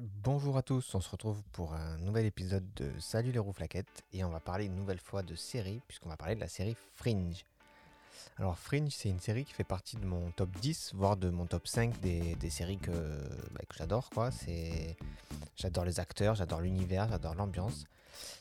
Bonjour à tous, on se retrouve pour un nouvel épisode de Salut les rouflaquettes et on va parler une nouvelle fois de série puisqu'on va parler de la série Fringe. Alors Fringe c'est une série qui fait partie de mon top 10 voire de mon top 5 des, séries que, bah, j'adore quoi. J'adore les acteurs, j'adore l'univers, j'adore l'ambiance.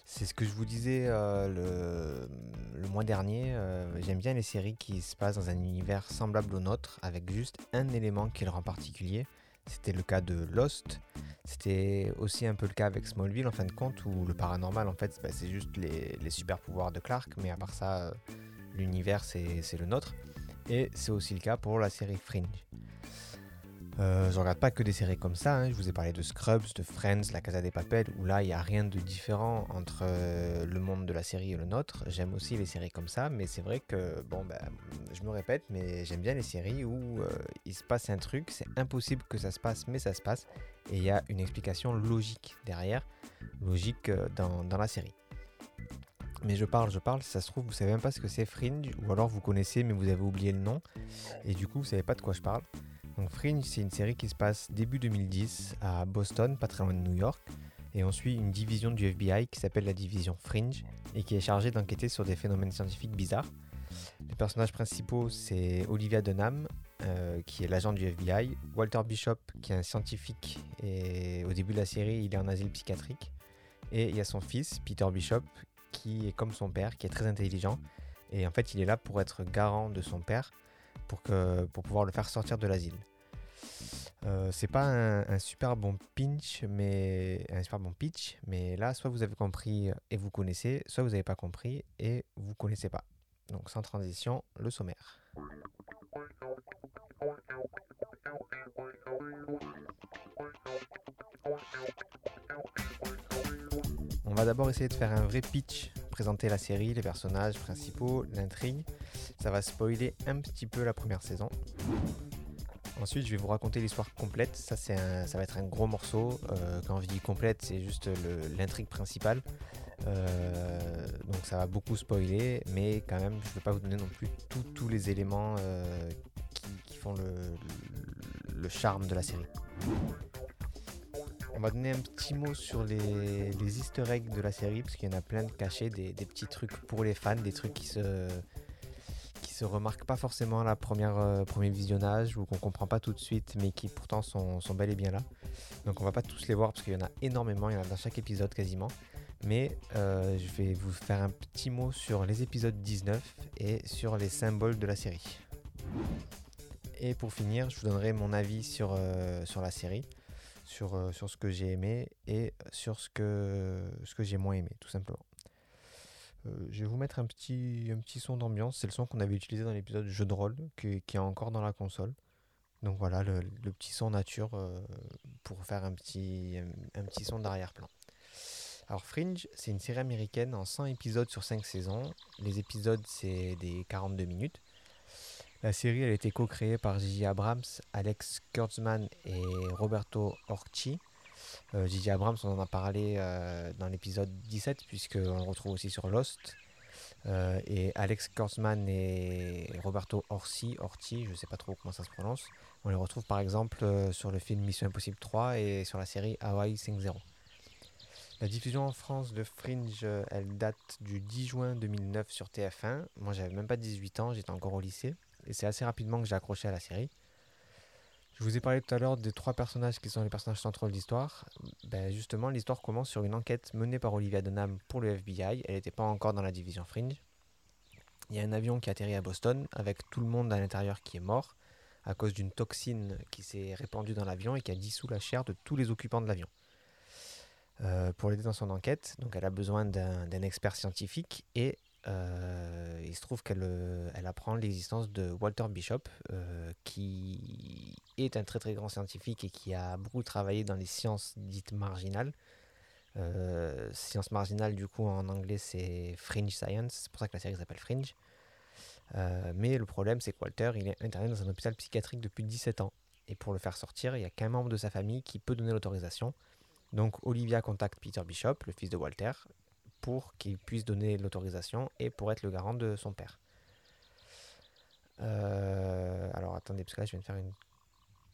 C'est ce que je vous disais euh, le, mois dernier, euh, j'aime bien les séries qui se passent dans un univers semblable au nôtre avec juste un élément qui le rend particulier. C'était le cas de Lost. C'était aussi un peu le cas avec Smallville en fin de compte, où le paranormal en fait bah, c'est juste les, super pouvoirs de Clark, mais à part ça, l'univers c'est le nôtre. Et c'est aussi le cas pour la série Fringe. Euh, je regarde pas que des séries comme ça, hein. je vous ai parlé de Scrubs, de Friends, La Casa des Papel, où là il n'y a rien de différent entre euh, le monde de la série et le nôtre. J'aime aussi les séries comme ça, mais c'est vrai que, bon, ben, je me répète, mais j'aime bien les séries où euh, il se passe un truc, c'est impossible que ça se passe, mais ça se passe, et il y a une explication logique derrière, logique dans, dans la série. Mais je parle, je parle, ça se trouve, vous savez même pas ce que c'est Fringe, ou alors vous connaissez mais vous avez oublié le nom, et du coup vous savez pas de quoi je parle. Fringe, c'est une série qui se passe début 2010 à Boston, pas très de New York, et on suit une division du FBI qui s'appelle la division Fringe et qui est chargée d'enquêter sur des phénomènes scientifiques bizarres. Les personnages principaux, c'est Olivia Dunham, euh, qui est l'agent du FBI, Walter Bishop, qui est un scientifique, et au début de la série, il est en asile psychiatrique, et il y a son fils, Peter Bishop, qui est comme son père, qui est très intelligent, et en fait, il est là pour être garant de son père, pour, que, pour pouvoir le faire sortir de l'asile. Euh, c'est pas un, super bon pinch, mais un super bon pitch, mais là, soit vous avez compris et vous connaissez, soit vous n'avez pas compris et vous connaissez pas. Donc sans transition, le sommaire. On va d'abord essayer de faire un vrai pitch, présenter la série, les personnages principaux, l'intrigue. Ça va spoiler un petit peu la première saison. Ensuite, je vais vous raconter l'histoire complète. Ça, ça va être un gros morceau. Euh, quand je dis complète, c'est juste l'intrigue principale. Euh, donc, ça va beaucoup spoiler, mais quand même, je ne vais pas vous donner non plus tous les éléments euh, qui, font le, charme de la série. On va donner un petit mot sur les, easter eggs de la série, parce qu'il y en a plein de cachés, des, petits trucs pour les fans, des trucs qui se se remarquent pas forcément à la première euh, premier visionnage ou qu'on comprend pas tout de suite, mais qui pourtant sont, sont, bel et bien là. Donc on va pas tous les voir parce qu'il y en a énormément, il y en a dans chaque épisode quasiment. Mais euh, je vais vous faire un petit mot sur les épisodes 19 et sur les symboles de la série. Et pour finir, je vous donnerai mon avis sur, euh, sur la série, sur, sur ce que j'ai aimé et sur ce que, ce que j'ai moins aimé, tout simplement. Euh, je vais vous mettre un petit, un petit son d'ambiance. C'est le son qu'on avait utilisé dans l'épisode jeu de rôle, qui, est encore dans la console. Donc voilà, le, petit son nature euh, pour faire un petit, un, petit son d'arrière-plan. Alors Fringe, c'est une série américaine en 100 épisodes sur 5 saisons. Les épisodes, c'est des 42 minutes. La série, a été co-créée par J.J. Abrams, Alex Kurtzman et Roberto Orci. Euh, J.J. Abrams, on en a parlé euh, dans l'épisode 17, puisqu'on le retrouve aussi sur Lost. Euh, et Alex Kurtzman et Roberto Orsi, Orti, je ne sais pas trop comment ça se prononce, on les retrouve par exemple sur le film Mission Impossible 3 et sur la série Hawaii 5.0. La diffusion en France de Fringe, elle date du 10 juin 2009 sur TF1. Moi, j'avais même pas 18 ans, j'étais encore au lycée. Et c'est assez rapidement que j'ai accroché à la série. Je vous ai parlé tout à l'heure des trois personnages qui sont les personnages centraux de l'histoire. Ben justement, l'histoire commence sur une enquête menée par Olivia Dunham pour le FBI. Elle n'était pas encore dans la division Fringe. Il y a un avion qui atterrit à Boston avec tout le monde à l'intérieur qui est mort à cause d'une toxine qui s'est répandue dans l'avion et qui a dissous la chair de tous les occupants de l'avion. Euh, pour l'aider dans son enquête, donc elle a besoin d'un expert scientifique et euh, il se trouve qu'elle euh, apprend l'existence de Walter Bishop, euh, qui est un très très grand scientifique et qui a beaucoup travaillé dans les sciences dites marginales. sciences marginales, du coup, en anglais, c'est Fringe Science, c'est pour ça que la série s'appelle Fringe. mais le problème, c'est que Walter, il est interné dans un hôpital psychiatrique depuis 17 ans. Et pour le faire sortir, il n'y a qu'un membre de sa famille qui peut donner l'autorisation. Donc Olivia contacte Peter Bishop, le fils de Walter, pour qu'il puisse donner l'autorisation et pour être le garant de son père. Euh, alors attendez, parce que là je viens de faire une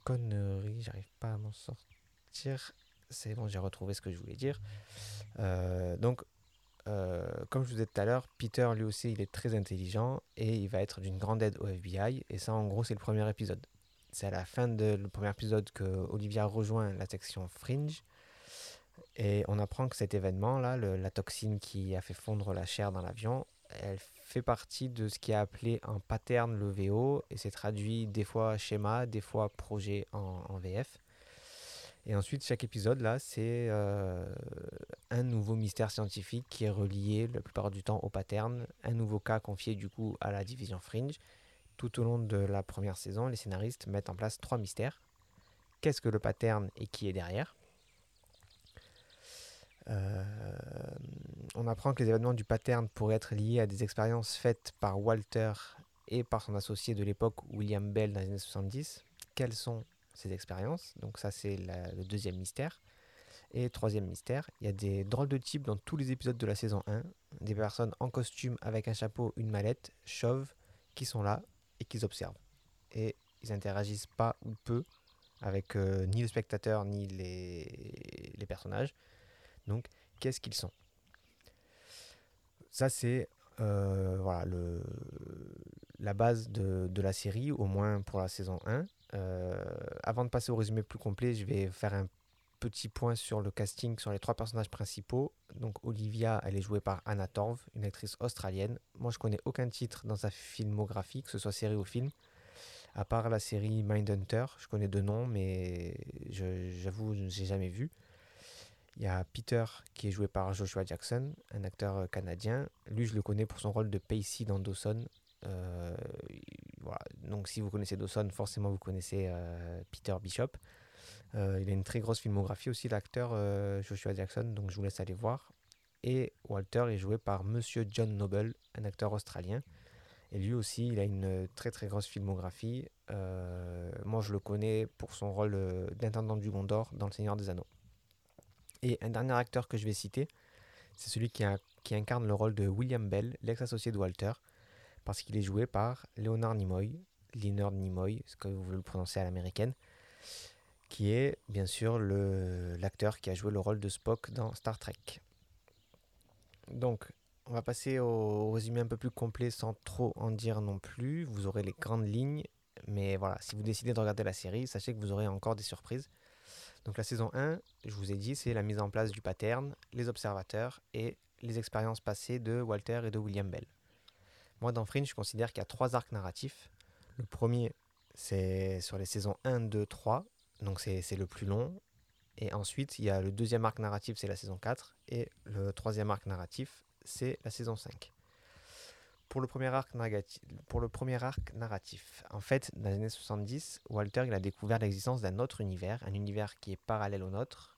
connerie, j'arrive pas à m'en sortir. c'est bon, j'ai retrouvé ce que je voulais dire. Euh, donc, euh, comme je vous disais tout à l'heure, Peter lui aussi, il est très intelligent et il va être d'une grande aide au FBI. Et ça, en gros, c'est le premier épisode. C'est à la fin le premier épisode que Olivia rejoint la section Fringe. Et on apprend que cet événement-là, la toxine qui a fait fondre la chair dans l'avion, elle fait partie de ce qui est appelé un pattern le VO et c'est traduit des fois schéma, des fois projet en, VF. Et ensuite, chaque épisode, là, c'est euh, un nouveau mystère scientifique qui est relié la plupart du temps au pattern, un nouveau cas confié du coup à la division Fringe. Tout au long de la première saison, les scénaristes mettent en place trois mystères. Qu'est-ce que le pattern et qui est derrière? On apprend que les événements du pattern pourraient être liés à des expériences faites par Walter et par son associé de l'époque, William Bell, dans les années 70. Quelles sont ces expériences? Donc ça, c'est le deuxième mystère. Et troisième mystère, il y a des drôles de types dans tous les épisodes de la saison 1. Des personnes en costume avec un chapeau, une mallette, chauves, qui sont là et qui observent. Et ils interagissent pas ou peu avec euh, ni le spectateur ni les personnages. Donc, qu'est-ce qu'ils sont? Ça, c'est euh, voilà, la base de, de, la série, au moins pour la saison 1. Euh, avant de passer au résumé plus complet, je vais faire un petit point sur le casting, sur les trois personnages principaux. Donc Olivia, elle est jouée par Anna Torv, une actrice australienne. Moi, je connais aucun titre dans sa filmographie, que ce soit série ou film. À part la série Mindhunter, je connais deux noms, mais j'avoue, je n'ai jamais vu. Il y a Peter qui est joué par Joshua Jackson, un acteur euh, canadien. Lui, je le connais pour son rôle de Pacey dans Dawson. Euh. Donc, si vous connaissez Dawson, forcément vous connaissez euh, Peter Bishop. il a une très grosse filmographie aussi, l'acteur Joshua Jackson. Donc, je vous laisse aller voir. Et Walter est joué par Monsieur John Noble, un acteur australien. Et lui aussi, il a une très très grosse filmographie. moi, je le connais pour son rôle d'intendant du Gondor dans Le Seigneur des Anneaux. Et un dernier acteur que je vais citer, c'est celui qui, incarne le rôle de William Bell, l'ex-associé de Walter, parce qu'il est joué par Leonard Nimoy, Leonard Nimoy, ce que vous voulez le prononcer à l'américaine, qui est bien sûr l'acteur qui a joué le rôle de Spock dans Star Trek. Donc, on va passer au résumé un peu plus complet sans trop en dire non plus. Vous aurez les grandes lignes, mais voilà, si vous décidez de regarder la série, sachez que vous aurez encore des surprises. Donc la saison 1, je vous ai dit, c'est la mise en place du pattern, les observateurs et les expériences passées de Walter et de William Bell. Moi, dans Fringe, je considère qu'il y a trois arcs narratifs. Le premier, c'est sur les saisons 1, 2, 3, donc c'est le plus long. Et ensuite, il y a le deuxième arc narratif, c'est la saison 4, et le troisième arc narratif, c'est la saison 5 pour le premier arc, narratif. En fait, dans les années 70, Walter a découvert l'existence d'un autre univers, un univers qui est parallèle au nôtre.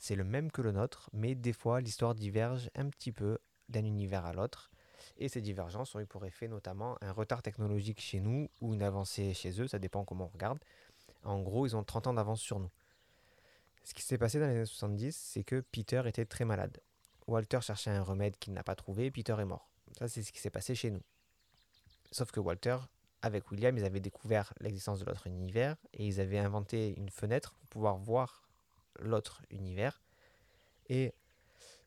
C'est le même que le nôtre, mais des fois l'histoire diverge un petit peu d'un univers à l'autre. Et ces divergences ont eu pour effet notamment un retard technologique chez nous ou une avancée chez eux, ça dépend comment on regarde. En gros, ils ont 30 ans d'avance sur nous. Ce qui s'est passé dans les années 70, c'est que Peter était très malade. Walter cherchait un remède qu'il n'a pas trouvé, Peter est mort. Ça, c'est ce qui s'est passé chez nous. Sauf que Walter, avec William, ils avaient découvert l'existence de l'autre univers et ils avaient inventé une fenêtre pour pouvoir voir l'autre univers. Et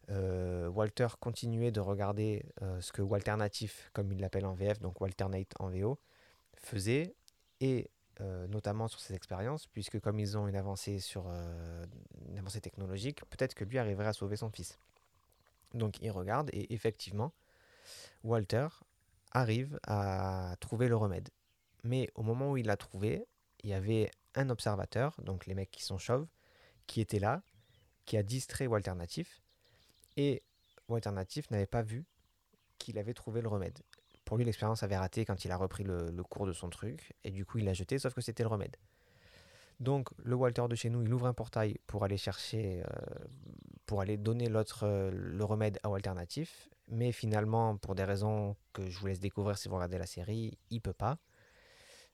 euh, Walter continuait de regarder euh, ce que Walternatif, comme il l'appelle en VF, donc Walternate en VO, faisait, et euh, notamment sur ses expériences, puisque comme ils ont une avancée, sur, une avancée technologique, peut-être que lui arriverait à sauver son fils. Donc il regarde, et effectivement, Walter arrive à trouver le remède. Mais au moment où il l'a trouvé, il y avait un observateur, donc les mecs qui sont chauves, qui était là, qui a distrait Walter Natif, et Walter Natif n'avait pas vu qu'il avait trouvé le remède. Pour lui, l'expérience avait raté quand il a repris le, cours de son truc, et du coup il l'a jeté, sauf que c'était le remède. Donc le Walter de chez nous, il ouvre un portail pour aller chercher, euh, pour aller donner l'autre, euh, le remède à Walter Natif, mais finalement, pour des raisons que je vous laisse découvrir si vous regardez la série, il peut pas.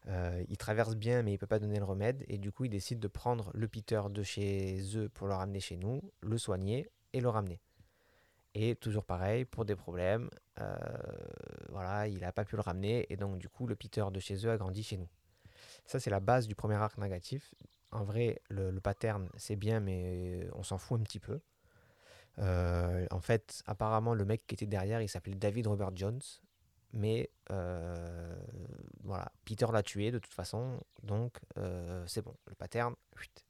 Euh, il traverse bien, mais il peut pas donner le remède. Et du coup, il décide de prendre le Peter de chez eux pour le ramener chez nous, le soigner et le ramener. Et toujours pareil, pour des problèmes, euh, voilà, il n'a pas pu le ramener. Et donc, du coup, le Peter de chez eux a grandi chez nous. Ça, c'est la base du premier arc négatif. en vrai, le, le pattern, c'est bien, mais on s'en fout un petit peu. Euh, en fait, apparemment, le mec qui était derrière, il s'appelait David Robert Jones. Mais euh, voilà, Peter l'a tué de toute façon. Donc, euh, c'est bon. Le pattern,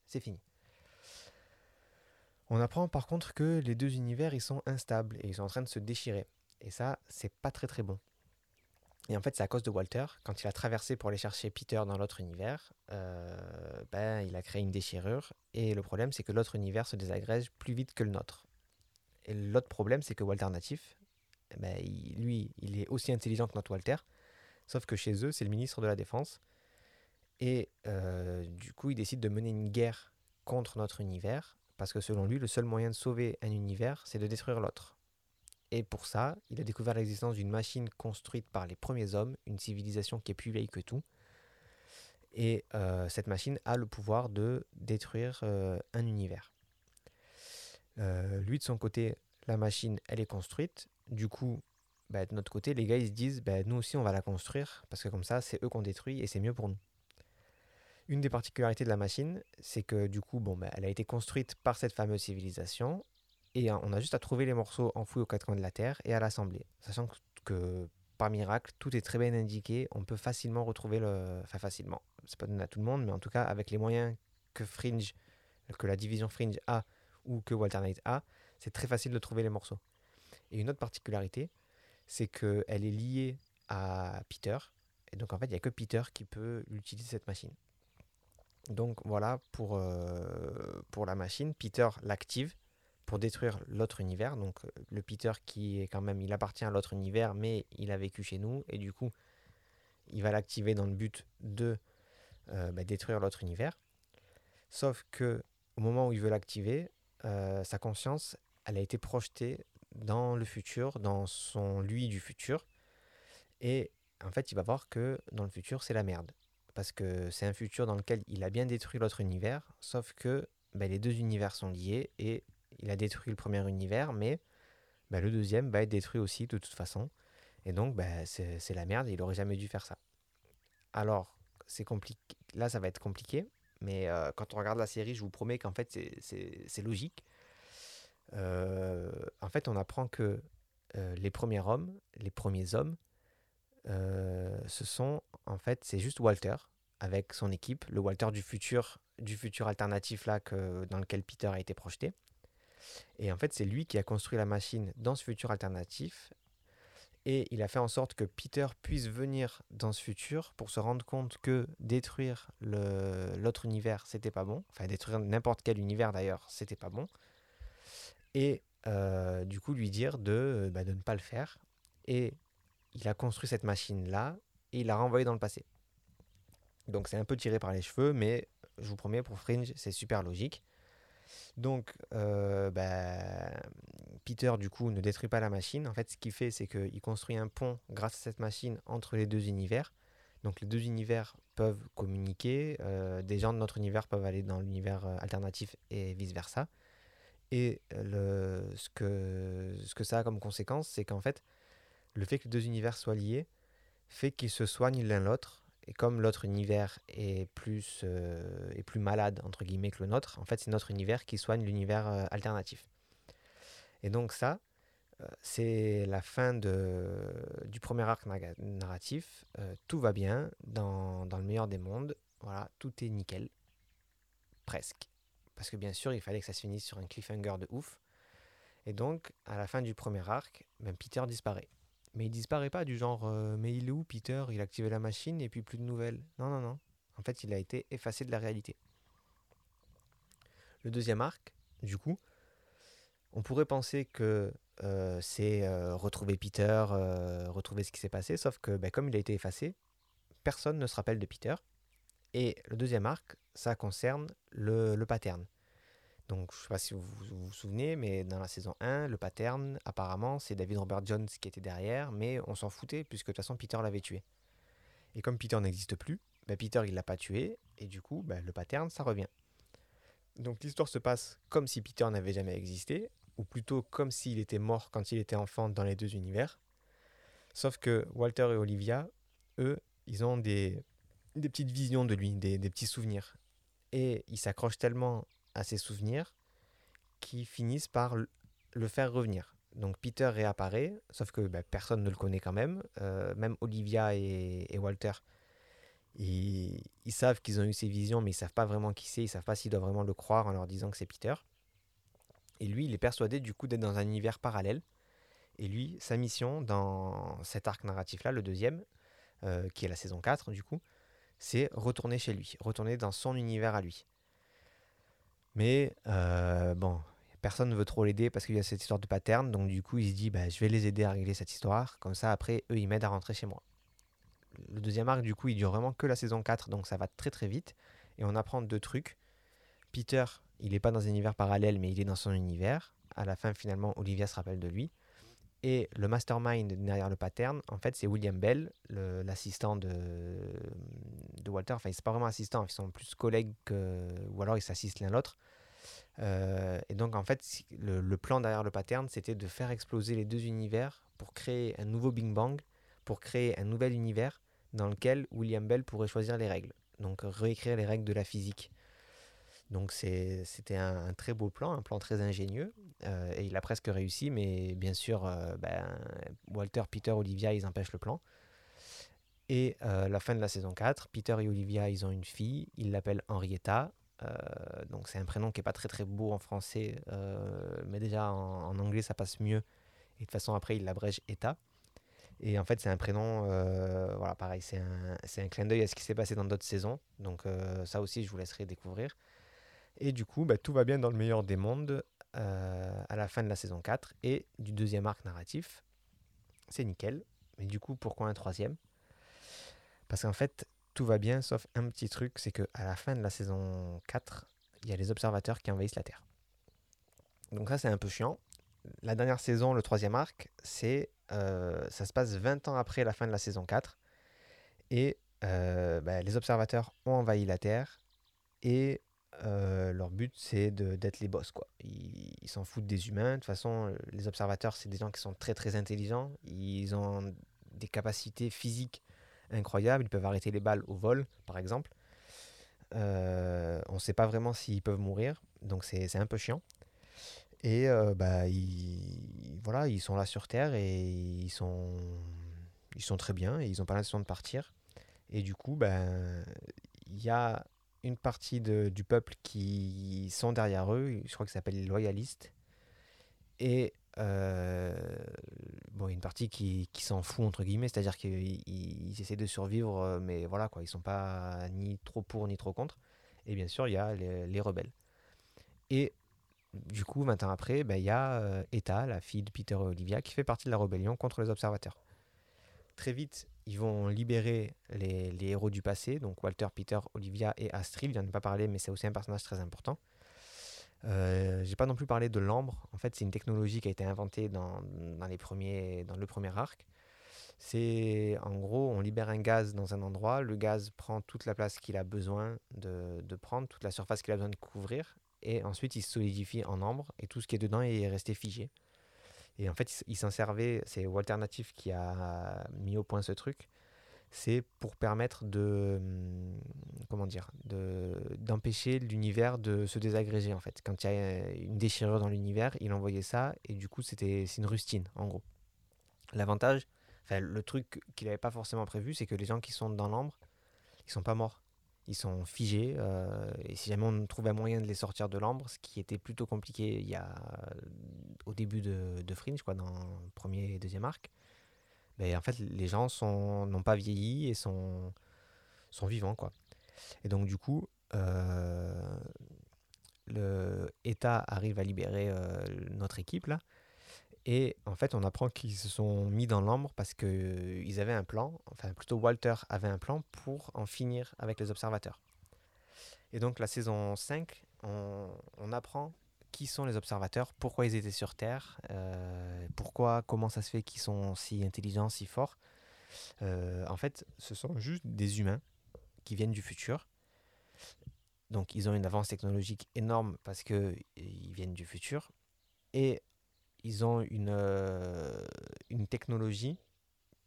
c'est fini. On apprend par contre que les deux univers, ils sont instables et ils sont en train de se déchirer. Et ça, c'est pas très très bon. Et en fait, c'est à cause de Walter. Quand il a traversé pour aller chercher Peter dans l'autre univers, ben, il a créé une déchirure. Et le problème, c'est que l'autre univers se désagrège plus vite que le nôtre. Et l'autre problème, c'est que Walter Natif, eh ben, lui, il est aussi intelligent que notre Walter, sauf que chez eux, c'est le ministre de la Défense. Et euh, du coup, il décide de mener une guerre contre notre univers, parce que selon lui, le seul moyen de sauver un univers, c'est de détruire l'autre. Et pour ça, il a découvert l'existence d'une machine construite par les premiers hommes, une civilisation qui est plus vieille que tout. Et euh, cette machine a le pouvoir de détruire euh, un univers. Euh, lui, de son côté, la machine, elle est construite. Du coup, bah, de notre côté, les gars, ils se disent, bah, nous aussi, on va la construire, parce que comme ça, c'est eux qu'on détruit et c'est mieux pour nous. Une des particularités de la machine, c'est que du coup, bon, bah, elle a été construite par cette fameuse civilisation, et on a juste à trouver les morceaux enfouis aux quatre coins de la Terre et à l'assembler. Sachant que, par miracle, tout est très bien indiqué, on peut facilement retrouver le... Enfin facilement, c'est pas donné à tout le monde, mais en tout cas avec les moyens que Fringe, que la division Fringe a ou que Walter Knight a, c'est très facile de trouver les morceaux. Et une autre particularité, c'est qu'elle est liée à Peter. Et donc en fait, il n'y a que Peter qui peut utiliser cette machine. Donc voilà pour, euh, pour la machine. Peter l'active pour détruire l'autre univers. Donc le Peter qui est quand même, il appartient à l'autre univers, mais il a vécu chez nous. Et du coup, il va l'activer dans le but de euh, bah, détruire l'autre univers. Sauf que au moment où il veut l'activer, euh, sa conscience, elle a été projetée dans le futur, dans son lui du futur. Et en fait, il va voir que dans le futur, c'est la merde. Parce que c'est un futur dans lequel il a bien détruit l'autre univers, sauf que ben, les deux univers sont liés et il a détruit le premier univers, mais ben, le deuxième va être détruit aussi de toute façon. Et donc, ben, c'est la merde, il aurait jamais dû faire ça. Alors, c'est compliqué. Là, ça va être compliqué mais euh, quand on regarde la série, je vous promets qu'en fait, c'est logique. Euh, en fait, on apprend que euh, les premiers hommes, les premiers hommes, ce sont, en fait, c'est juste Walter avec son équipe, le Walter du futur, du futur alternatif là que, dans lequel Peter a été projeté. Et en fait, c'est lui qui a construit la machine dans ce futur alternatif et il a fait en sorte que Peter puisse venir dans ce futur pour se rendre compte que détruire l'autre univers, c'était pas bon. Enfin, détruire n'importe quel univers d'ailleurs, c'était pas bon. Et euh, du coup, lui dire de, bah, de ne pas le faire. Et il a construit cette machine-là et il l'a renvoyée dans le passé. Donc c'est un peu tiré par les cheveux, mais je vous promets, pour Fringe, c'est super logique. Donc, euh, bah, Peter, du coup, ne détruit pas la machine. En fait, ce qu'il fait, c'est qu'il construit un pont grâce à cette machine entre les deux univers. Donc, les deux univers peuvent communiquer. Euh, des gens de notre univers peuvent aller dans l'univers euh, alternatif et vice-versa. Et ce, que, ce que ça a comme conséquence, c'est qu'en fait, le fait que les deux univers soient liés fait qu'ils se soignent l'un l'autre et comme l'autre univers est plus, euh, est plus malade, entre guillemets, que le nôtre, en fait, c'est notre univers qui soigne l'univers euh, alternatif. Et donc ça, euh, c'est la fin de, du premier arc narratif. tout va bien dans, dans, le meilleur des mondes. Voilà, tout est nickel. Presque. Parce que bien sûr, il fallait que ça se finisse sur un cliffhanger de ouf. Et donc, à la fin du premier arc, même Peter disparaît. Mais il disparaît pas du genre euh, mais il est où Peter? Il a activé la machine et puis plus de nouvelles. Non, non, non. En fait, il a été effacé de la réalité. Le deuxième arc, du coup, on pourrait penser que euh, c'est euh, retrouver Peter, retrouver ce qui s'est passé, sauf que ben, comme il a été effacé, personne ne se rappelle de Peter. Et le deuxième arc, ça concerne le, le pattern. Donc, je ne sais pas si vous, vous, souvenez, mais dans la saison 1, le pattern, apparemment, c'est David Robert Jones qui était derrière, mais on s'en foutait, puisque de toute façon, Peter l'avait tué. Et comme Peter n'existe plus, bah, Peter, il l'a pas tué, et du coup, bah, le pattern, ça revient. Donc, l'histoire se passe comme si Peter n'avait jamais existé, ou plutôt comme s'il était mort quand il était enfant dans les deux univers. Sauf que Walter et Olivia, eux, ils ont des, des petites visions de lui, des, des petits souvenirs. Et il s'accroche tellement à ses souvenirs qu'ils finissent par le faire revenir. Donc Peter réapparaît, sauf que bah, personne ne le connaît quand même. Euh, même Olivia et, Walter, ils, savent qu'ils ont eu ces visions, mais ils savent pas vraiment qui c'est, ils savent pas s'ils doivent vraiment le croire en leur disant que c'est Peter. Et lui, il est persuadé du coup d'être dans un univers parallèle. Et lui, sa mission dans cet arc narratif-là, le deuxième, euh, qui est la saison 4 du coup, c'est retourner chez lui, retourner dans son univers à lui. Mais euh, bon, personne ne veut trop l'aider parce qu'il y a cette histoire de pattern. Donc du coup, il se dit, bah, je vais les aider à régler cette histoire. Comme ça, après, eux, ils m'aident à rentrer chez moi. Le deuxième arc, du coup, il dure vraiment que la saison 4, donc ça va très très vite. Et on apprend deux trucs. Peter, il n'est pas dans un univers parallèle, mais il est dans son univers. À la fin, finalement, Olivia se rappelle de lui. Et le mastermind derrière le pattern, en fait, c'est William Bell, l'assistant de, Walter. Enfin, c'est pas vraiment assistant, ils sont plus collègues ou alors ils s'assistent l'un l'autre. Euh, et donc, en fait, le, plan derrière le pattern, c'était de faire exploser les deux univers pour créer un nouveau Big Bang, pour créer un nouvel univers dans lequel William Bell pourrait choisir les règles. Donc, réécrire les règles de la physique. Donc, c'était un, très beau plan, un plan très ingénieux. Euh, et il a presque réussi, mais bien sûr, euh, ben, Walter, Peter, Olivia, ils empêchent le plan. Et la fin de la saison 4, Peter et Olivia, ils ont une fille, ils l'appellent Henrietta. Euh, donc c'est un prénom qui est pas très très beau en français, euh, mais déjà en, anglais ça passe mieux. Et de toute façon après il l'abrège Eta. Et en fait c'est un prénom, euh, voilà pareil, c'est un, un, clin d'œil à ce qui s'est passé dans d'autres saisons. Donc ça aussi je vous laisserai découvrir. Et du coup bah, tout va bien dans le meilleur des mondes à la fin de la saison 4 et du deuxième arc narratif. C'est nickel. Mais du coup pourquoi un troisième? Parce qu'en fait tout va bien, sauf un petit truc, c'est que à la fin de la saison 4, il y a les observateurs qui envahissent la Terre. Donc ça, c'est un peu chiant. La dernière saison, le troisième arc, c'est euh, ça se passe 20 ans après la fin de la saison 4. Et euh, bah, les observateurs ont envahi la Terre. Et euh, leur but, c'est d'être les boss. Quoi. Ils s'en foutent des humains. De toute façon, les observateurs, c'est des gens qui sont très très intelligents. Ils ont des capacités physiques incroyables. Ils peuvent arrêter les balles au vol, par exemple. Euh, on ne sait pas vraiment s'ils peuvent mourir, donc c'est un peu chiant. Et euh, bah, ils, voilà, ils sont là sur Terre et ils sont, ils sont très bien ils n'ont pas l'intention de partir. Et du coup, ben, il y a une partie du peuple qui sont derrière eux, je crois que ça s'appelle les loyalistes. Et euh, une partie qui, s'en fout, entre guillemets, c'est-à-dire qu'ils essaient de survivre, euh, mais voilà, quoi, ils sont pas ni trop pour ni trop contre. Et bien sûr, il y a les, rebelles. Et du coup, 20 ans après, ben, il y a euh, Eta, la fille de Peter et Olivia, qui fait partie de la rébellion contre les observateurs. Très vite, ils vont libérer les, héros du passé, donc Walter, Peter, Olivia et Astrid. Je n'en ai pas parlé, mais c'est aussi un personnage très important. Euh, j'ai pas non plus parlé de l'ambre. En fait, c'est une technologie qui a été inventée dans, dans, les premiers, dans le premier arc. C'est en gros, on libère un gaz dans un endroit, le gaz prend toute la place qu'il a besoin de, de prendre, toute la surface qu'il a besoin de couvrir, et ensuite il se solidifie en ambre, et tout ce qui est dedans est resté figé. Et en fait, il s'en servait, c'est Walter Natif qui a mis au point ce truc. C'est pour permettre de hum, comment dire d'empêcher l'univers de se désagréger en fait. Quand il y a une déchirure dans l'univers il envoyait ça et du coup c'était c'est une rustine en gros. L'avantage le truc qu'il n'avait pas forcément prévu c'est que les gens qui sont dans l'ambre ils sont pas morts ils sont figés euh, et si jamais on trouvait moyen de les sortir de l'ambre ce qui était plutôt compliqué il y a au début de, Fringe quoi dans le premier et deuxième arc ben, en fait, les gens n'ont pas vieilli et sont, sont vivants. Quoi. Et donc, du coup, euh, le État arrive à libérer euh, notre équipe là. Et en fait, on apprend qu'ils se sont mis dans l'ombre parce qu'ils avaient un plan, enfin plutôt Walter avait un plan pour en finir avec les observateurs. Et donc la saison 5, on, on apprend qui sont les observateurs, pourquoi ils étaient sur Terre, euh, pourquoi, comment ça se fait qu'ils sont si intelligents, si forts. Euh, en fait, ce sont juste des humains qui viennent du futur. Donc, ils ont une avance technologique énorme parce qu'ils viennent du futur. Et ils ont une, euh, une technologie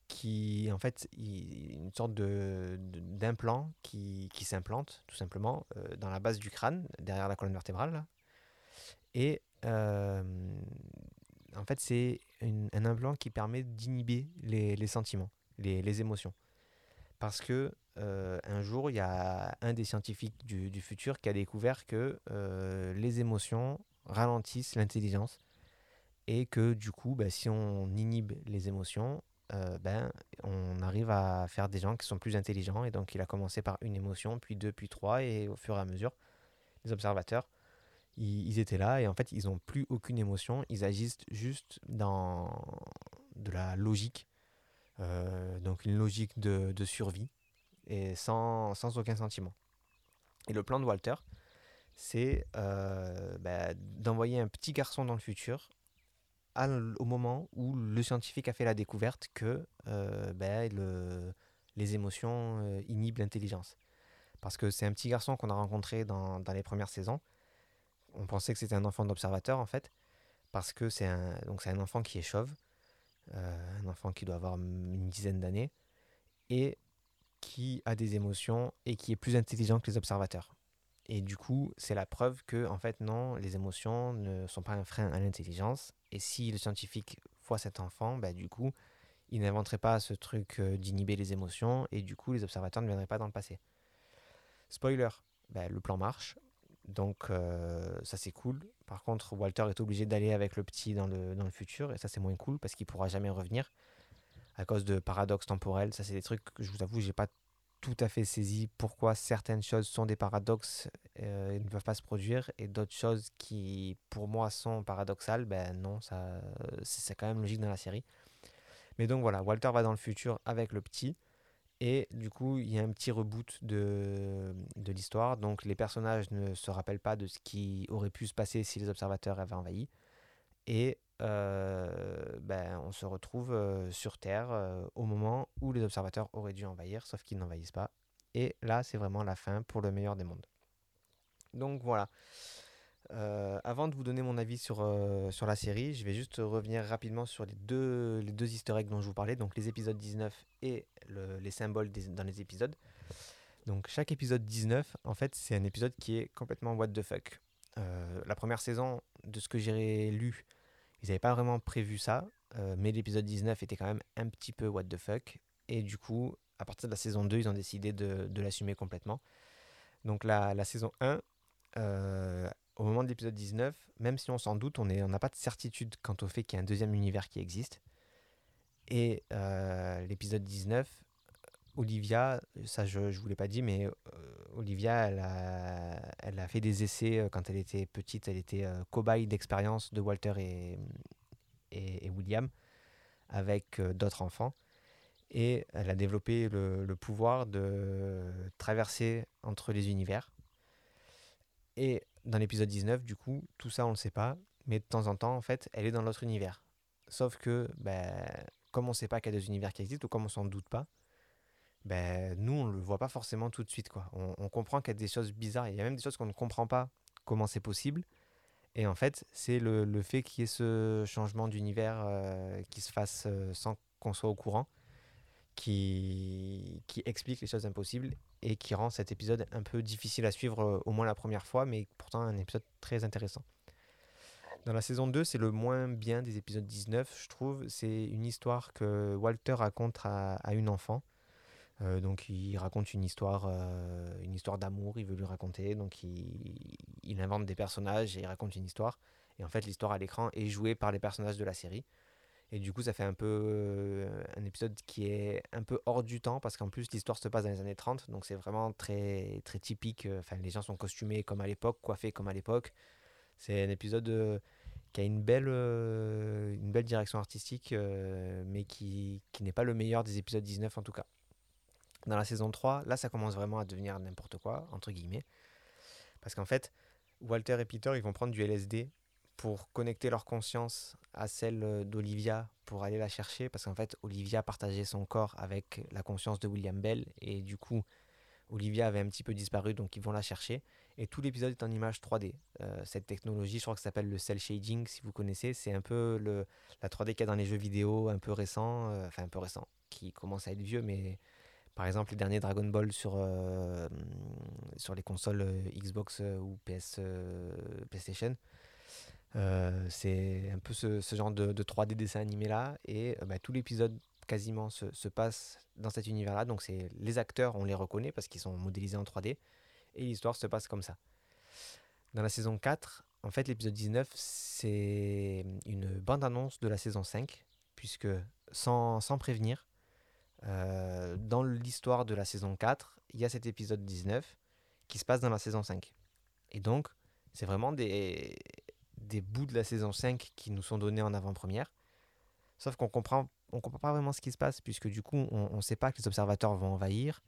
qui, en fait, une sorte de, d'implant qui, qui s'implante tout simplement euh, dans la base du crâne, derrière la colonne vertébrale. Et euh, en fait, c'est un implant qui permet d'inhiber les, les sentiments, les, les, émotions. Parce que un jour, il y a un des scientifiques du, du futur qui a découvert que les émotions ralentissent l'intelligence et que du coup, bah, si on inhibe les émotions, euh, ben, on arrive à faire des gens qui sont plus intelligents. Et donc, il a commencé par une émotion, puis deux, puis trois. Et au fur et à mesure, les observateurs, ils, étaient là. Et en fait, ils n'ont plus aucune émotion. Ils agissent juste dans de la logique. Euh, donc, une logique de, survie. Et sans, sans, aucun sentiment. Et le plan de Walter, c'est euh, ben, d'envoyer un petit garçon dans le futur au moment où le scientifique a fait la découverte que euh, ben, le, les émotions euh, inhibent l'intelligence. Parce que c'est un petit garçon qu'on a rencontré dans, dans, les premières saisons. On pensait que c'était un enfant d'observateur en fait, parce que c'est un, un enfant qui est chauve, euh, un enfant qui doit avoir une dizaine d'années, et qui a des émotions et qui est plus intelligent que les observateurs. Et du coup, c'est la preuve que, en fait, non, les émotions ne sont pas un frein à l'intelligence. Et si le scientifique voit cet enfant, bah, du coup, il n'inventerait pas ce truc euh, d'inhiber les émotions. Et du coup, les observateurs ne viendraient pas dans le passé. Spoiler, bah, le plan marche. Donc, euh, ça, c'est cool. Par contre, Walter est obligé d'aller avec le petit dans le, dans le futur. Et ça, c'est moins cool parce qu'il pourra jamais revenir à cause de paradoxes temporels. Ça, c'est des trucs que je vous avoue, j'ai pas tout à fait saisi pourquoi certaines choses sont des paradoxes euh, et ne peuvent pas se produire et d'autres choses qui pour moi sont paradoxales, ben non, ça c'est quand même logique dans la série. Mais donc voilà, Walter va dans le futur avec le petit et du coup il y a un petit reboot de, de l'histoire. Donc les personnages ne se rappellent pas de ce qui aurait pu se passer si les observateurs avaient envahi. Et ben, on se retrouve euh, sur Terre euh, au moment où les observateurs auraient dû envahir, sauf qu'ils n'envahissent pas. Et là, c'est vraiment la fin pour le meilleur des mondes. Donc voilà. avant de vous donner mon avis sur, sur la série, je vais juste revenir rapidement sur les deux, les deux easter eggs dont je vous parlais, donc les épisodes 19 et les symboles dans les épisodes. Donc chaque épisode 19, en fait, c'est un épisode qui est complètement what the fuck. la première saison, de ce que j'ai lu, ils n'avaient pas vraiment prévu ça, euh, mais l'épisode 19 était quand même un petit peu what the fuck. Et du coup, à partir de la saison 2, ils ont décidé de, l'assumer complètement. Donc la, la saison 1, euh, au moment de l'épisode 19, même si on s'en doute, on n'a pas de certitude quant au fait qu'il y a un deuxième univers qui existe. Et euh, l'épisode 19, Olivia, ça je ne vous l'ai pas dit, mais Olivia, elle a, elle a fait des essais euh, quand elle était petite. Elle était euh, cobaye d'expérience de Walter et, et, William avec euh, d'autres enfants. Et elle a développé le, le, pouvoir de traverser entre les univers. Et dans l'épisode 19, du coup, tout ça on ne le sait pas, mais de temps en temps, en fait, elle est dans l'autre univers. Sauf que, ben, comme on ne sait pas qu'il y a deux univers qui existent, ou comme on s'en doute pas, ben, nous, on ne le voit pas forcément tout de suite. Quoi. On, comprend qu'il y a des choses bizarres. Il y a même des choses qu'on ne comprend pas comment c'est possible. Et en fait, c'est le, le, fait qu'il y ait ce changement d'univers euh, qui se fasse euh, sans qu'on soit au courant, qui, qui explique les choses impossibles et qui rend cet épisode un peu difficile à suivre, euh, au moins la première fois, mais pourtant un épisode très intéressant. Dans la saison 2, c'est le moins bien des épisodes 19, je trouve. C'est une histoire que Walter raconte à, à une enfant euh, donc il raconte une histoire, euh, une histoire d'amour, il veut lui raconter, donc il, invente des personnages et il raconte une histoire. Et en fait l'histoire à l'écran est jouée par les personnages de la série. Et du coup ça fait un peu euh, un épisode qui est un peu hors du temps parce qu'en plus l'histoire se passe dans les années 30, donc c'est vraiment très, très typique. Enfin les gens sont costumés comme à l'époque, coiffés comme à l'époque. C'est un épisode qui a une belle, une belle direction artistique, mais qui, qui n'est pas le meilleur des épisodes 19 en tout cas. Dans la saison 3, là, ça commence vraiment à devenir n'importe quoi, entre guillemets. Parce qu'en fait, Walter et Peter, ils vont prendre du LSD pour connecter leur conscience à celle euh, d'Olivia pour aller la chercher. Parce qu'en fait, Olivia partageait son corps avec la conscience de William Bell. Et du coup, Olivia avait un petit peu disparu, donc ils vont la chercher. Et tout l'épisode est en image 3D. Euh, cette technologie, je crois que ça s'appelle le cell shading, si vous connaissez. C'est un peu le, la 3D qu'il y a dans les jeux vidéo, un peu récent, euh, enfin un peu récent, qui commence à être vieux, mais par exemple les derniers Dragon Ball sur, euh, sur les consoles Xbox ou PS, PlayStation. c'est un peu ce, genre de, de, 3D dessin animé là. Et bah, tout l'épisode quasiment se, se, passe dans cet univers là. Donc c'est les acteurs, on les reconnaît parce qu'ils sont modélisés en 3D et l'histoire se passe comme ça. Dans la saison 4, en fait, l'épisode 19, c'est une bande-annonce de la saison 5, puisque sans, sans prévenir, euh, dans l'histoire de la saison 4, il y a cet épisode 19 qui se passe dans la saison 5. Et donc, c'est vraiment des, bouts de la saison 5 qui nous sont donnés en avant-première. Sauf qu'on comprend, on comprend pas vraiment ce qui se passe, puisque du coup, on ne sait pas que les observateurs vont envahir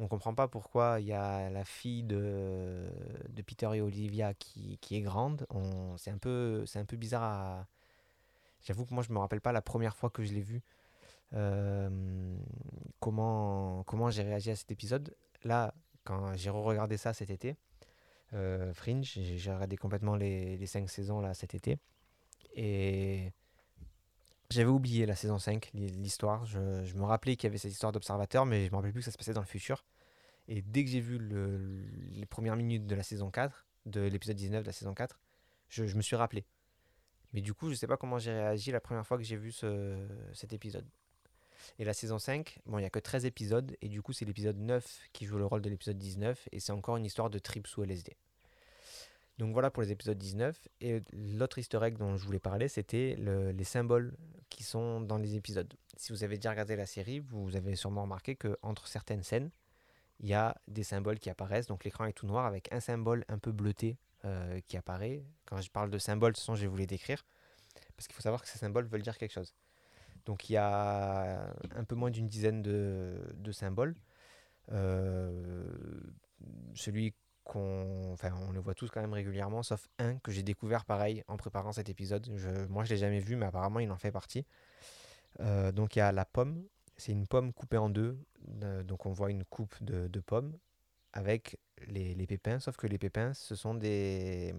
on comprend pas pourquoi il y a la fille de, Peter et Olivia qui, est grande. C'est un, peu, un peu bizarre. J'avoue que moi, je me rappelle pas la première fois que je l'ai vu. Euh, comment comment j'ai réagi à cet épisode? Là, quand j'ai re-regardé ça cet été, euh, Fringe, j'ai regardé complètement les, les cinq saisons là cet été. Et j'avais oublié la saison 5, l'histoire. Je, me rappelais qu'il y avait cette histoire d'observateur, mais je me rappelais plus que ça se passait dans le futur. Et dès que j'ai vu les premières minutes de la saison 4, de l'épisode 19 de la saison 4, je, me suis rappelé. Mais du coup, je sais pas comment j'ai réagi la première fois que j'ai vu cet épisode. Et la saison 5, bon, il n'y a que 13 épisodes, et du coup, c'est l'épisode 9 qui joue le rôle de l'épisode 19, et c'est encore une histoire de trip sous LSD. Donc voilà pour les épisodes 19. Et l'autre easter egg dont je voulais parler, c'était les symboles qui sont dans les épisodes. Si vous avez déjà regardé la série, vous avez sûrement remarqué qu'entre certaines scènes, il y a des symboles qui apparaissent. Donc l'écran est tout noir avec un symbole un peu bleuté euh, qui apparaît. Quand je parle de symboles, toute façon, je vais vous les décrire. Parce qu'il faut savoir que ces symboles veulent dire quelque chose. Donc il y a un peu moins d'une dizaine de, symboles. Euh, celui qu'on, enfin, on le voit tous quand même régulièrement, sauf un que j'ai découvert pareil en préparant cet épisode. Je, moi, je l'ai jamais vu, mais apparemment, il en fait partie. Euh, donc, il y a la pomme. C'est une pomme coupée en deux. Euh, donc, on voit une coupe de, pommes avec les, pépins, sauf que les pépins, ce sont des,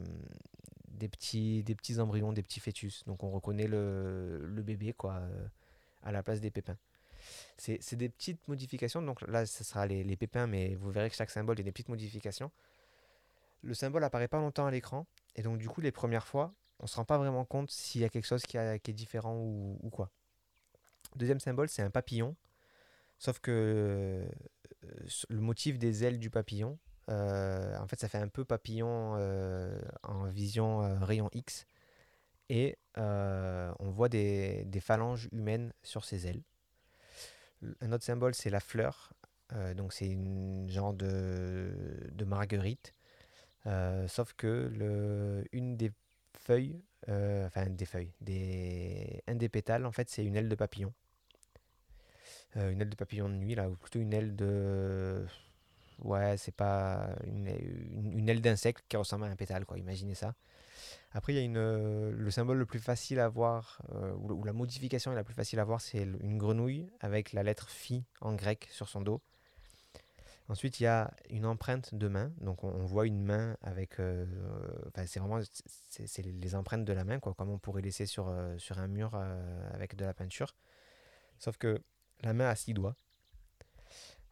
des, petits, des petits embryons, des petits fœtus. Donc, on reconnaît le, le bébé quoi, à la place des pépins. C'est des petites modifications. Donc là, ce sera les, les, pépins, mais vous verrez que chaque symbole, il y a des petites modifications le symbole apparaît pas longtemps à l'écran. Et donc, du coup, les premières fois, on se rend pas vraiment compte s'il y a quelque chose qui, est différent ou, quoi. Deuxième symbole, c'est un papillon. Sauf que euh, le motif des ailes du papillon, euh, en fait, ça fait un peu papillon euh, en vision rayon X. Et on voit des, phalanges humaines sur ses ailes. Un autre symbole, c'est la fleur. donc, c'est une genre de, de marguerite euh, sauf que le, une des feuilles, euh, enfin des feuilles, des, un des pétales, en fait, c'est une aile de papillon. Euh, une aile de papillon de nuit, là, ou plutôt une aile de. Ouais, c'est pas. Une, une, aile d'insecte qui ressemble à un pétale, quoi, imaginez ça. Après, il y a une, le symbole le plus facile à voir, ou, ou, la modification la plus facile à voir, c'est une grenouille avec la lettre phi en grec sur son dos. Ensuite, il y a une empreinte de main. Donc, on, voit une main avec. Euh, c'est vraiment c'est, les empreintes de la main, quoi, comme on pourrait laisser sur, euh, sur un mur euh, avec de la peinture. Sauf que la main a six doigts.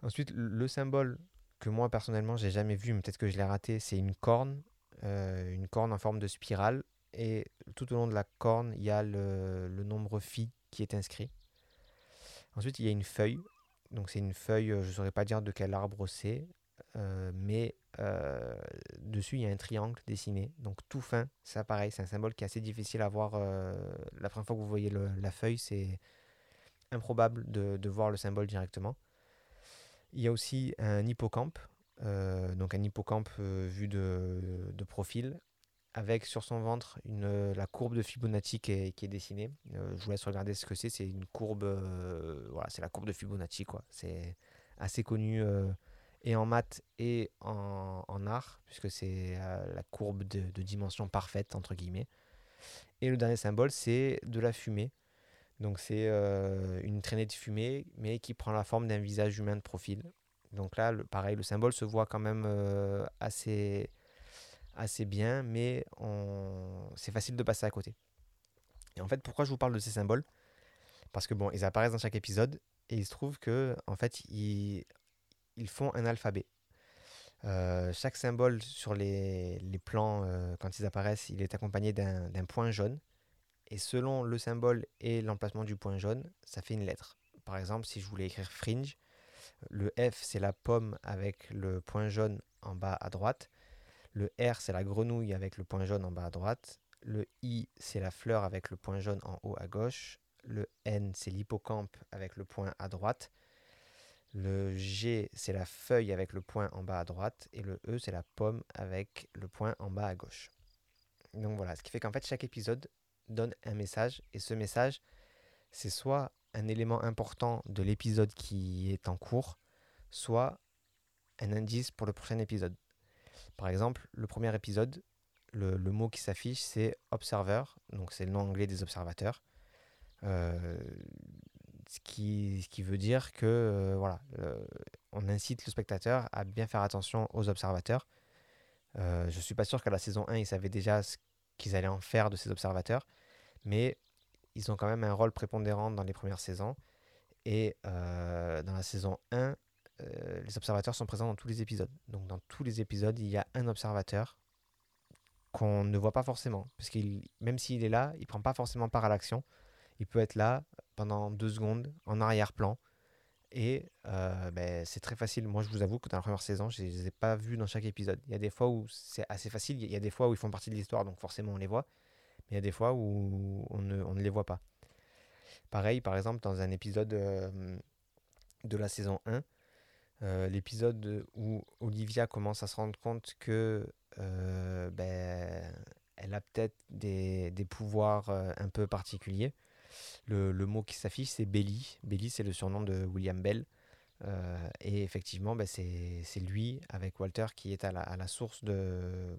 Ensuite, le symbole que moi personnellement j'ai jamais vu, mais peut-être que je l'ai raté, c'est une corne, une corne en forme de spirale. Et tout au long de la corne, il y a le, nombre phi qui est inscrit. Ensuite, il y a une feuille donc c'est une feuille, euh, je ne saurais pas dire de quel arbre c'est, euh, mais euh, dessus il y a un triangle dessiné. Donc tout fin, c'est pareil, c'est un symbole qui est assez difficile à voir. la première fois que vous voyez la feuille, c'est improbable de, voir le symbole directement. Il y a aussi un hippocampe, donc un hippocampe vu de, profil, avec sur son ventre la courbe de Fibonacci qui est, dessinée. Euh, je vous laisse regarder ce que c'est. C'est une courbe, euh, voilà, c'est la courbe de Fibonacci, quoi. C'est assez connu euh, et en maths et en, art, puisque c'est la courbe de, dimension parfaite, entre guillemets. Et le dernier symbole, c'est de la fumée. Donc c'est une traînée de fumée, mais qui prend la forme d'un visage humain de profil. Donc là, pareil, le symbole se voit quand même assez assez bien, mais c'est facile de passer à côté. Et en fait, pourquoi je vous parle de ces symboles? Parce que bon, ils apparaissent dans chaque épisode et il se trouve que en fait, ils, font un alphabet. Euh, chaque symbole sur les, les plans, euh, quand ils apparaissent, il est accompagné d'un point jaune. Et selon le symbole et l'emplacement du point jaune, ça fait une lettre. Par exemple, si je voulais écrire fringe, le F c'est la pomme avec le point jaune en bas à droite. Le R c'est la grenouille avec le point jaune en bas à droite. Le I c'est la fleur avec le point jaune en haut à gauche. Le N c'est l'hippocampe avec le point à droite. Le G, c'est la feuille avec le point en bas à droite. Et le E, c'est la pomme avec le point en bas à gauche. Donc voilà, ce qui fait qu'en fait, chaque épisode donne un message. Et ce message, c'est soit un élément important de l'épisode qui est en cours, soit un indice pour le prochain épisode. Par exemple, le premier épisode, le, mot qui s'affiche, c'est observer, donc c'est le nom anglais des observateurs. Euh, ce qui, ce qui veut dire que euh, voilà, on incite le spectateur à bien faire attention aux observateurs. Euh, je ne suis pas sûr qu'à la saison 1, ils savaient déjà ce qu'ils allaient en faire de ces observateurs, mais ils ont quand même un rôle prépondérant dans les premières saisons. Et euh, dans la saison 1, les observateurs sont présents dans tous les épisodes. Donc dans tous les épisodes, il y a un observateur qu'on ne voit pas forcément. Parce que même s'il est là, il ne prend pas forcément part à l'action. Il peut être là pendant deux secondes en arrière-plan. Et euh, ben, c'est très facile. Moi, je vous avoue que dans la première saison, je ne les ai pas vus dans chaque épisode. Il y a des fois où c'est assez facile. Il y a des fois où ils font partie de l'histoire, donc forcément on les voit. Mais il y a des fois où on ne, les voit pas. Pareil, par exemple, dans un épisode euh, de la saison 1, euh, l'épisode où Olivia commence à se rendre compte que ben, elle a peut-être des, pouvoirs un peu particuliers. Le, mot qui s'affiche, c'est Belly. Belly, c'est le surnom de William Bell. Euh, et effectivement, bah, c'est lui, avec Walter, qui est à la, source de,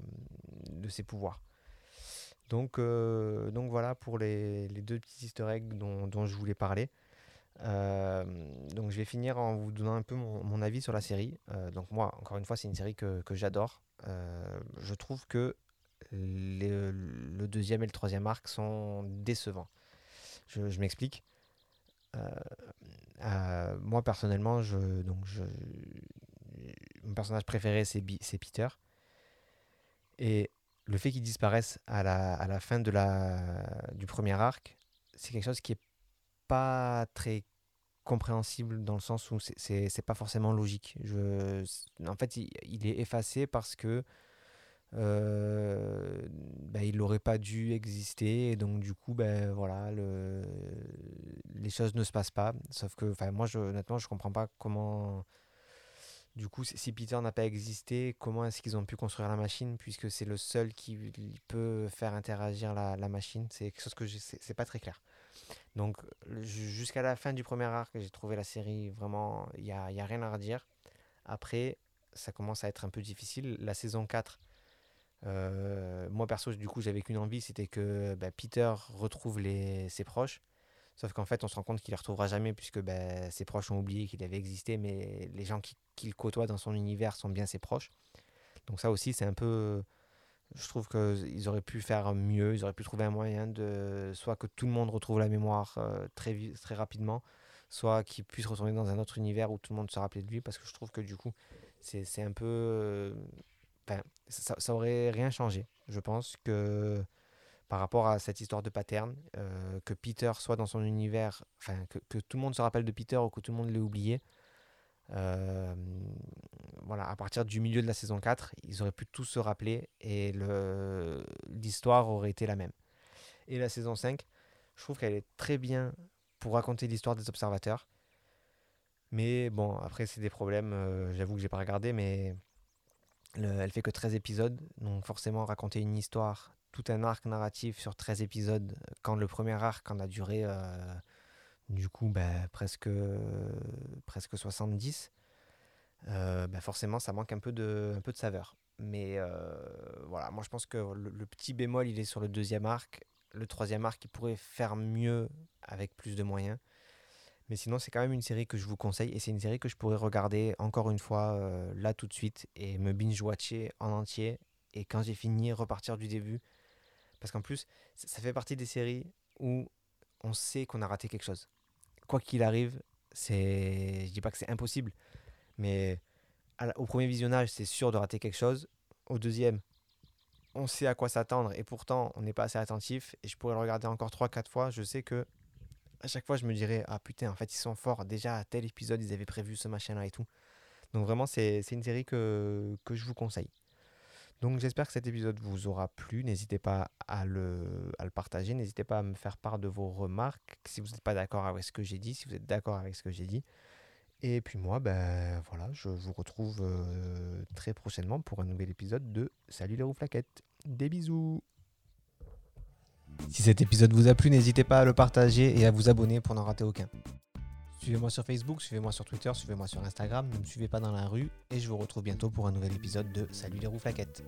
ses pouvoirs. Donc, euh, donc voilà pour les, deux petits easter eggs dont, je voulais parler. Euh, donc je vais finir en vous donnant un peu mon, avis sur la série. donc moi, encore une fois, c'est une série que, j'adore. je trouve que le deuxième et le troisième arc sont décevants. Je, m'explique. Euh, euh, moi personnellement, je, donc je, mon personnage préféré c'est, Peter. Et le fait qu'il disparaisse à la, fin du premier arc, c'est quelque chose qui est pas très compréhensible dans le sens où c'est, pas forcément logique. En fait, il, est effacé parce que euh, ben, il n'aurait pas dû exister et donc du coup ben voilà le, les choses ne se passent pas sauf que moi je, honnêtement je comprends pas comment du coup si Peter n'a pas existé comment est-ce qu'ils ont pu construire la machine puisque c'est le seul qui peut faire interagir la, machine? C'est quelque chose que c'est pas très clair. Donc jusqu'à la fin du premier arc j'ai trouvé la série vraiment il y a, y a rien à redire. Après ça commence à être un peu difficile. La saison 4 euh, moi perso, du coup, j'avais qu'une envie, c'était que bah, Peter retrouve ses proches. Sauf qu'en fait, on se rend compte qu'il les retrouvera jamais puisque bah, ses proches ont oublié qu'il avait existé, mais les gens qu'il côtoie dans son univers sont bien ses proches. Donc ça aussi, c'est un peu... Je trouve qu'ils auraient pu faire mieux, ils auraient pu trouver un moyen de... Soit que tout le monde retrouve la mémoire euh, très, très rapidement, soit qu'il puisse retourner dans un autre univers où tout le monde se rappelait de lui, parce que je trouve que du coup, c'est un peu ça, ça aurait rien changé. Je pense que par rapport à cette histoire de pattern, euh, que Peter soit dans son univers, enfin que, tout le monde se rappelle de Peter ou que tout le monde l'ait oublié. Euh, voilà, à partir du milieu de la saison 4, ils auraient pu tous se rappeler et l'histoire aurait été la même. Et la saison 5, je trouve qu'elle est très bien pour raconter l'histoire des observateurs. Mais bon, après, c'est des problèmes, euh, j'avoue que j'ai pas regardé, mais elle fait que 13 épisodes, donc forcément raconter une histoire, tout un arc narratif sur 13 épisodes, quand le premier arc en a duré euh, du coup bah, presque, presque 70, euh, bah, forcément ça manque un peu de, un peu de saveur. Mais euh, voilà, moi je pense que le, petit bémol il est sur le deuxième arc. Le troisième arc il pourrait faire mieux avec plus de moyens. Mais sinon, c'est quand même une série que je vous conseille et c'est une série que je pourrais regarder encore une fois euh, là tout de suite et me binge-watcher en entier et quand j'ai fini, repartir du début. Parce qu'en plus, ça fait partie des séries où on sait qu'on a raté quelque chose. Quoi qu'il arrive, c'est, je dis pas que c'est impossible, mais au premier visionnage, c'est sûr de rater quelque chose. Au deuxième, on sait à quoi s'attendre et pourtant on n'est pas assez attentif. Et je pourrais le regarder encore 3-4 fois. Je sais que à chaque fois, je me dirais Ah putain, en fait, ils sont forts. Déjà, à tel épisode, ils avaient prévu ce machin-là et tout. Donc, vraiment, c'est une série que, que je vous conseille. Donc j'espère que cet épisode vous aura plu. N'hésitez pas à le, partager. N'hésitez pas à me faire part de vos remarques. Si vous n'êtes pas d'accord avec ce que j'ai dit, si vous êtes d'accord avec ce que j'ai dit. Et puis moi, ben voilà, je vous retrouve euh, très prochainement pour un nouvel épisode de Salut les rouflaquettes. Des bisous Si cet épisode vous a plu, n'hésitez pas à le partager et à vous abonner pour n'en rater aucun. Suivez-moi sur Facebook, suivez-moi sur Twitter, suivez-moi sur Instagram, ne me suivez pas dans la rue et je vous retrouve bientôt pour un nouvel épisode de Salut les rouflaquettes.